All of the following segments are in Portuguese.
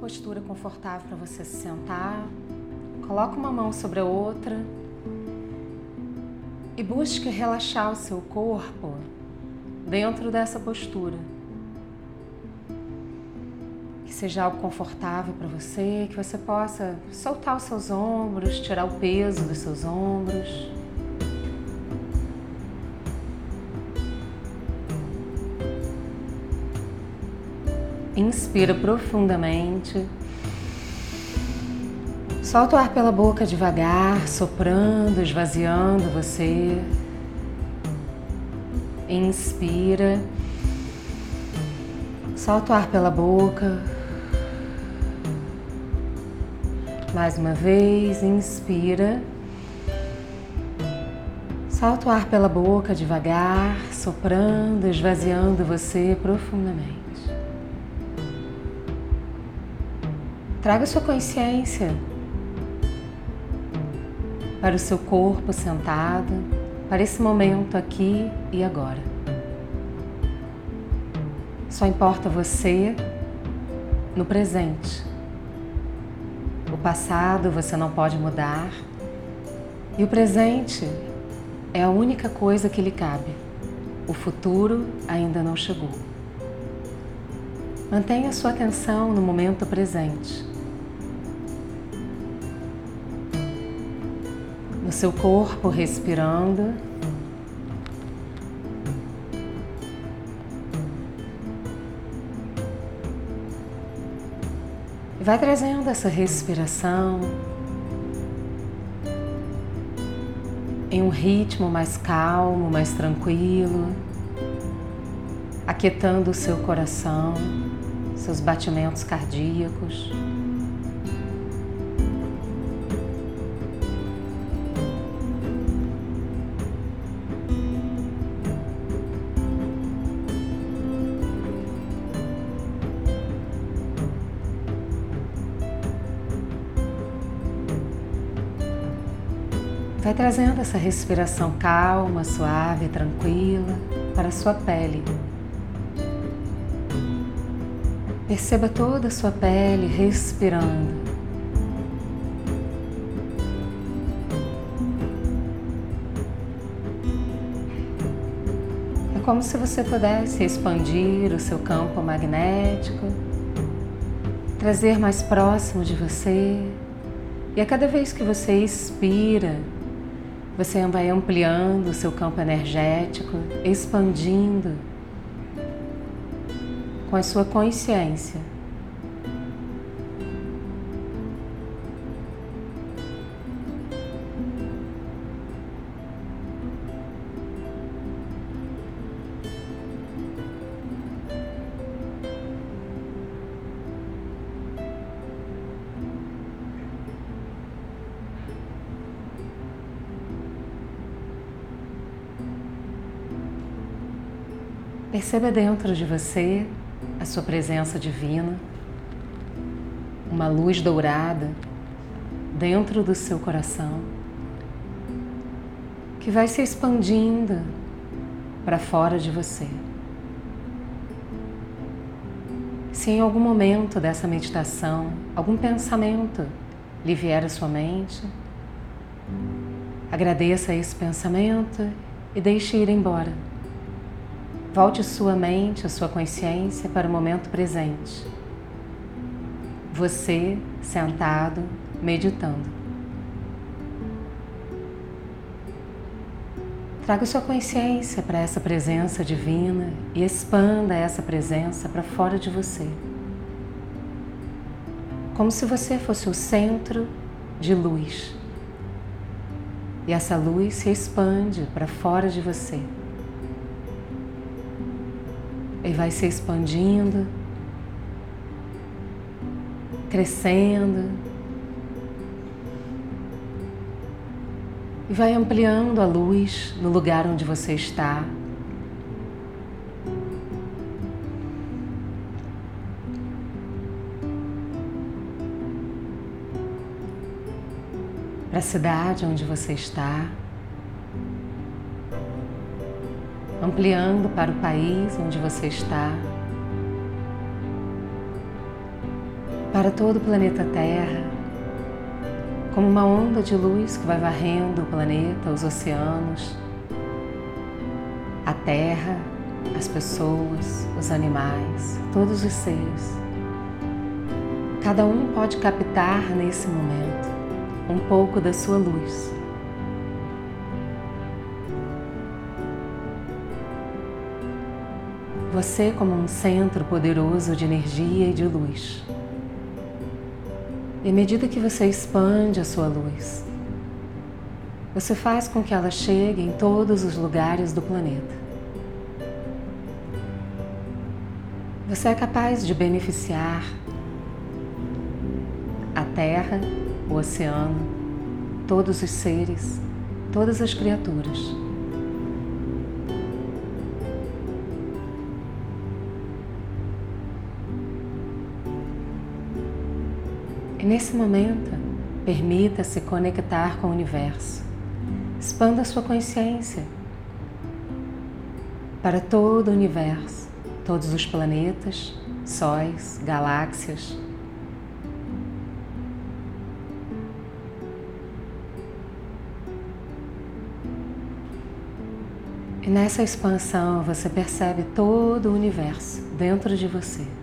Postura confortável para você se sentar. Coloque uma mão sobre a outra e busque relaxar o seu corpo dentro dessa postura. Que seja algo confortável para você, que você possa soltar os seus ombros, tirar o peso dos seus ombros. Inspira profundamente. Solta o ar pela boca devagar, soprando, esvaziando você. Inspira. Solta o ar pela boca. Mais uma vez, inspira. Solta o ar pela boca devagar, soprando, esvaziando você profundamente. Traga sua consciência para o seu corpo sentado, para esse momento aqui e agora. Só importa você no presente. O passado você não pode mudar e o presente é a única coisa que lhe cabe. O futuro ainda não chegou. Mantenha sua atenção no momento presente. No seu corpo, respirando. Vai trazendo essa respiração em um ritmo mais calmo, mais tranquilo, aquietando o seu coração, seus batimentos cardíacos. Trazendo essa respiração calma, suave, tranquila para a sua pele. Perceba toda a sua pele respirando. É como se você pudesse expandir o seu campo magnético, trazer mais próximo de você. E a cada vez que você expira, você vai ampliando o seu campo energético, expandindo com a sua consciência. Perceba dentro de você a sua presença divina, uma luz dourada dentro do seu coração, que vai se expandindo para fora de você. Se em algum momento dessa meditação algum pensamento lhe vier à sua mente, agradeça esse pensamento e deixe ir embora. Volte sua mente, a sua consciência para o momento presente. Você sentado, meditando. Traga sua consciência para essa presença divina e expanda essa presença para fora de você. Como se você fosse o centro de luz. E essa luz se expande para fora de você e vai se expandindo, crescendo e vai ampliando a luz no lugar onde você está. Para a cidade onde você está. Ampliando para o país onde você está. para todo o planeta Terra, como uma onda de luz que vai varrendo o planeta, os oceanos, a Terra, as pessoas, os animais, todos os seres. Cada um pode captar nesse momento um pouco da sua luz. Você, como um centro poderoso de energia e de luz. E à medida que você expande a sua luz, você faz com que ela chegue em todos os lugares do planeta. Você é capaz de beneficiar a terra, o oceano, todos os seres, todas as criaturas. E nesse momento, permita-se conectar com o universo. Expanda sua consciência para todo o universo, todos os planetas, sóis, galáxias. E nessa expansão você percebe todo o universo dentro de você.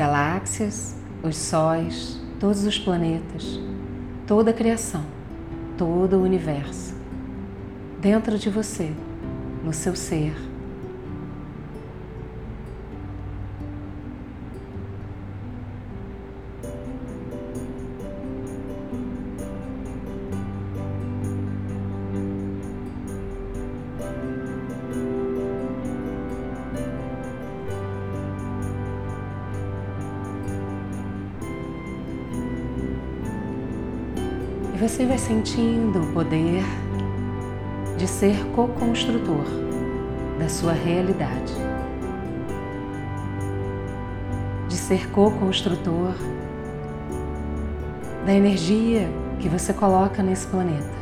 Galáxias, os sóis, todos os planetas, toda a criação, todo o universo, dentro de você, no seu ser. Você vai sentindo o poder de ser co-construtor da sua realidade, de ser co-construtor da energia que você coloca nesse planeta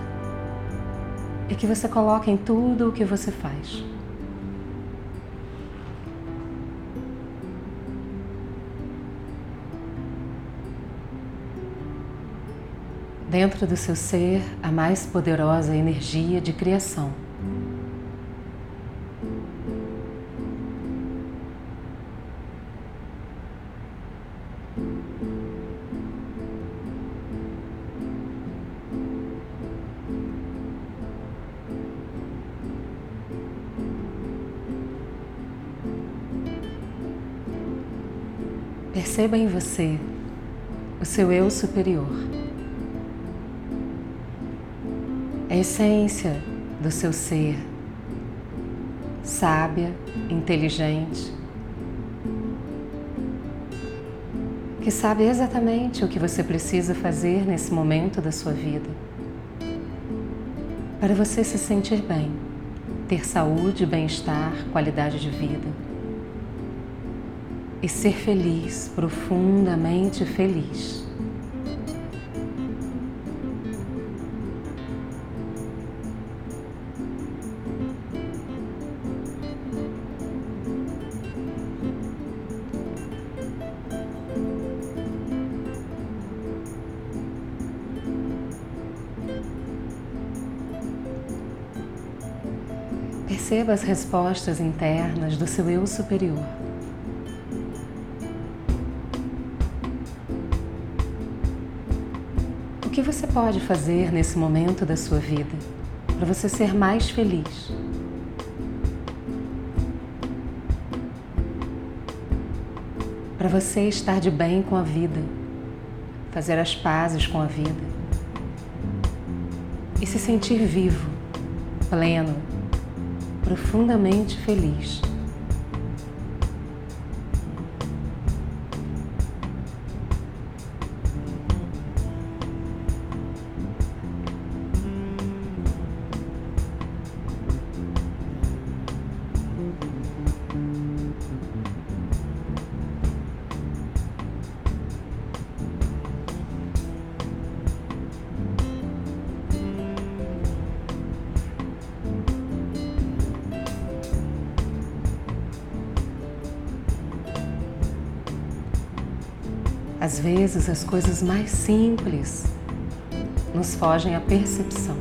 e que você coloca em tudo o que você faz. Dentro do seu ser a mais poderosa energia de criação. Perceba em você o seu eu superior. A essência do seu ser, sábia, inteligente, que sabe exatamente o que você precisa fazer nesse momento da sua vida. Para você se sentir bem, ter saúde, bem-estar, qualidade de vida. E ser feliz, profundamente feliz. Perceba as respostas internas do seu eu superior. O que você pode fazer nesse momento da sua vida para você ser mais feliz? Para você estar de bem com a vida, fazer as pazes com a vida e se sentir vivo, pleno, profundamente feliz. Às vezes, as coisas mais simples nos fogem à percepção.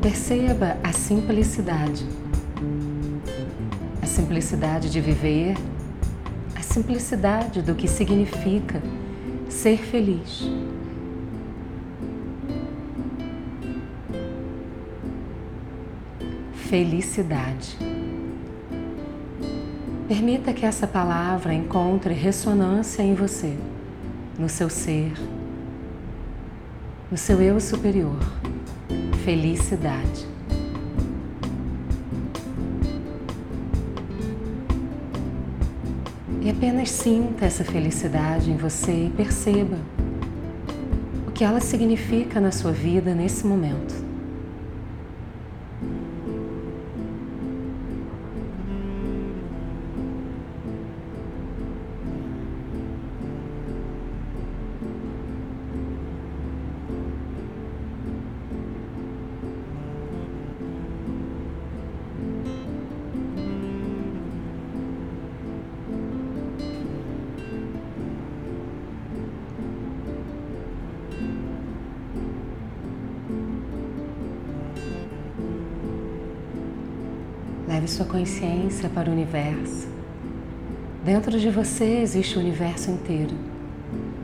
Perceba a simplicidade. A simplicidade de viver, a simplicidade do que significa ser feliz. Felicidade. Permita que essa palavra encontre ressonância em você, no seu ser, no seu eu superior. Felicidade. E apenas sinta essa felicidade em você e perceba o que ela significa na sua vida nesse momento. Leve sua consciência para o universo. Dentro de você existe o universo inteiro.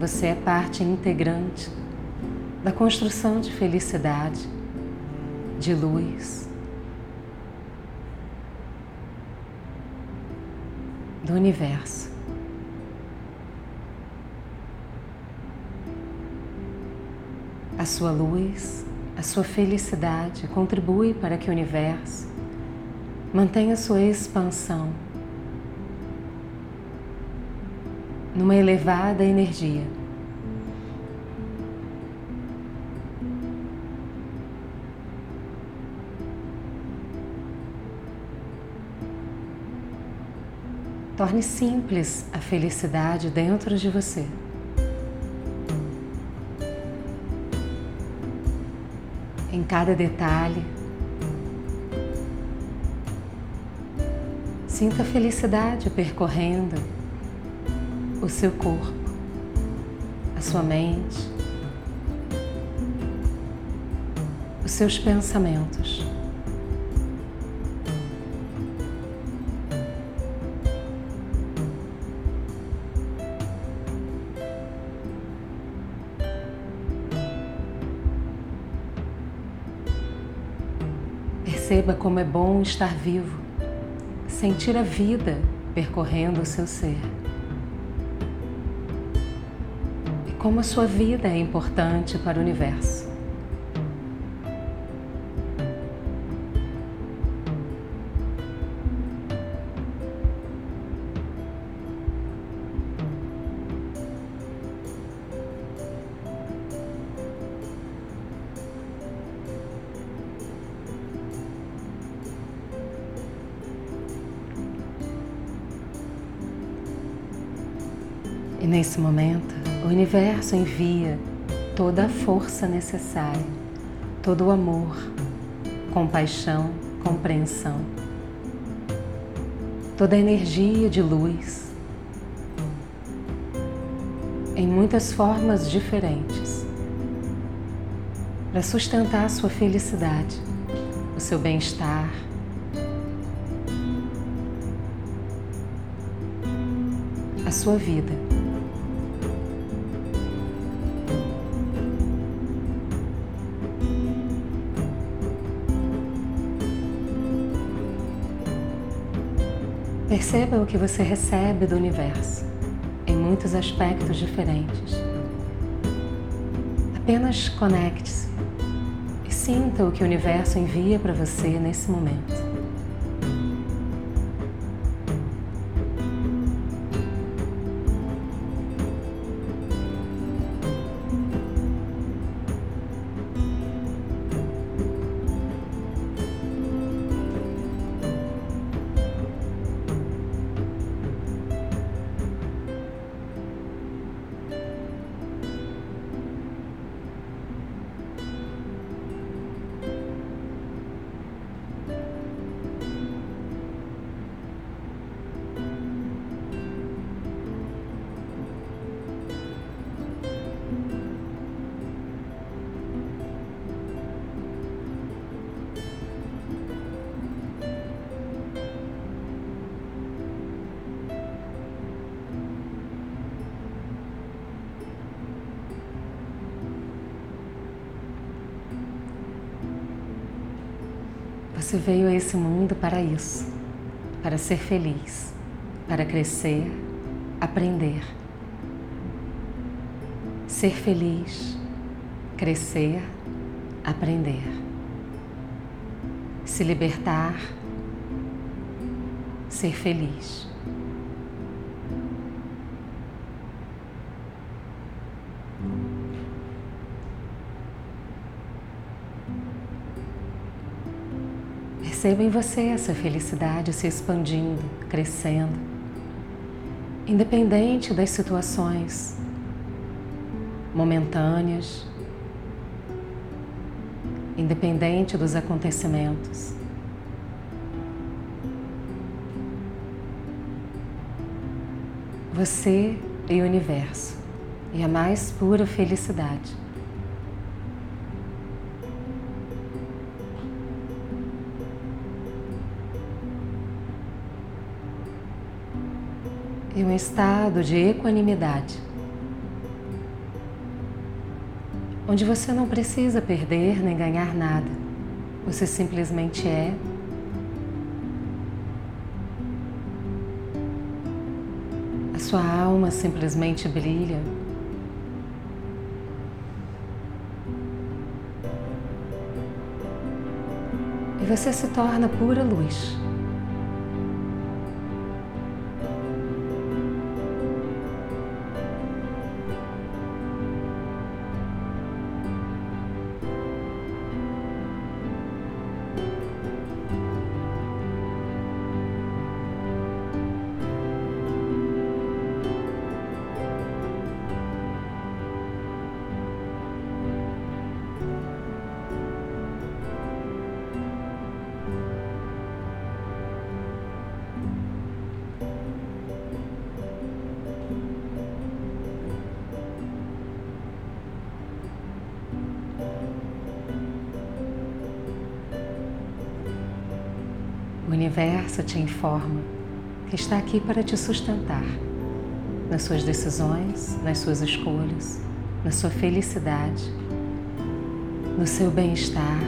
Você é parte integrante da construção de felicidade, de luz, do universo. A sua luz, a sua felicidade contribui para que o universo Mantenha sua expansão numa elevada energia. Torne simples a felicidade dentro de você. Em cada detalhe, Sinta felicidade percorrendo o seu corpo, a sua mente, os seus pensamentos. Perceba como é bom estar vivo sentir a vida percorrendo o seu ser. E como a sua vida é importante para o universo. E nesse momento, o universo envia toda a força necessária, todo o amor, compaixão, compreensão, toda a energia de luz, em muitas formas diferentes, para sustentar a sua felicidade, o seu bem-estar, a sua vida. Perceba o que você recebe do universo em muitos aspectos diferentes. Apenas conecte-se e sinta o que o universo envia para você nesse momento. Você veio a esse mundo para isso, para ser feliz, para crescer, aprender. Ser feliz, crescer, aprender. Se libertar, ser feliz. Perceba em você essa felicidade se expandindo, crescendo, independente das situações momentâneas, independente dos acontecimentos. Você e o universo e a mais pura felicidade. E um estado de equanimidade, onde você não precisa perder nem ganhar nada, você simplesmente é. A sua alma simplesmente brilha. E você se torna pura luz. Universo te informa que está aqui para te sustentar nas suas decisões, nas suas escolhas, na sua felicidade, no seu bem-estar.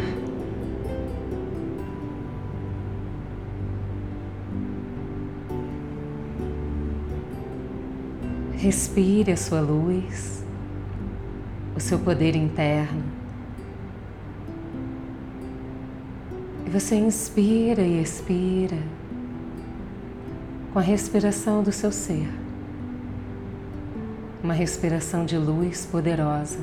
Respire a sua luz, o seu poder interno. Você inspira e expira com a respiração do seu ser. Uma respiração de luz poderosa.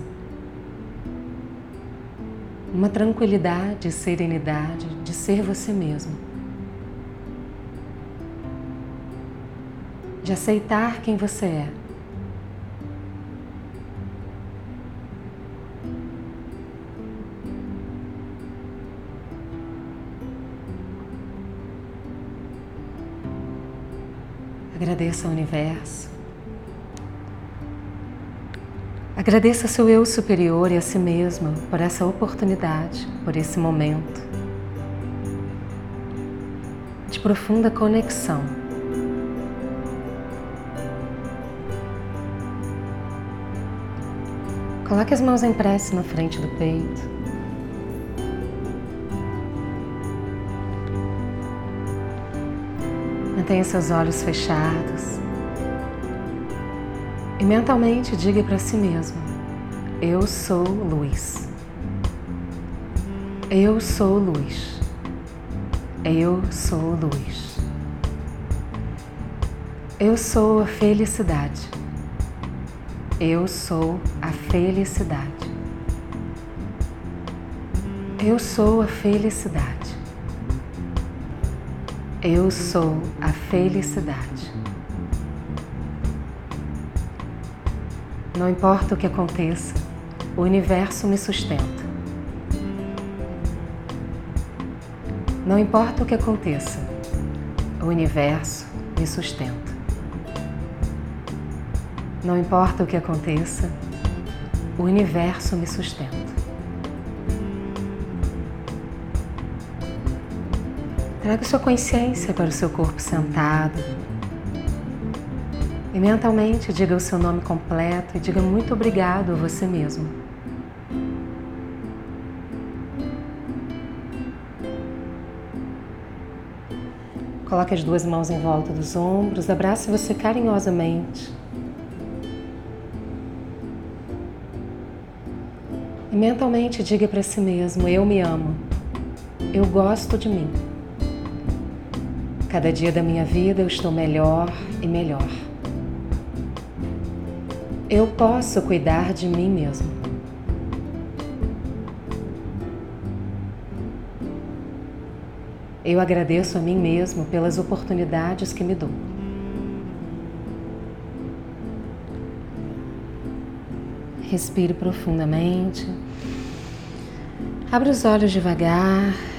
Uma tranquilidade e serenidade de ser você mesmo. De aceitar quem você é. Agradeça ao universo. Agradeça seu eu superior e a si mesmo por essa oportunidade, por esse momento de profunda conexão. Coloque as mãos em prece na frente do peito. Mantenha seus olhos fechados e mentalmente diga para si mesmo: Eu sou luz. Eu sou luz. Eu sou luz. Eu sou a felicidade. Eu sou a felicidade. Eu sou a felicidade. Eu sou a felicidade. Não importa o que aconteça, o universo me sustenta. Não importa o que aconteça, o universo me sustenta. Não importa o que aconteça, o universo me sustenta. Traga sua consciência para o seu corpo sentado. E mentalmente diga o seu nome completo e diga muito obrigado a você mesmo. Coloque as duas mãos em volta dos ombros, abrace você carinhosamente. E mentalmente diga para si mesmo: Eu me amo. Eu gosto de mim. Cada dia da minha vida eu estou melhor e melhor. Eu posso cuidar de mim mesmo. Eu agradeço a mim mesmo pelas oportunidades que me dou. Respire profundamente. Abra os olhos devagar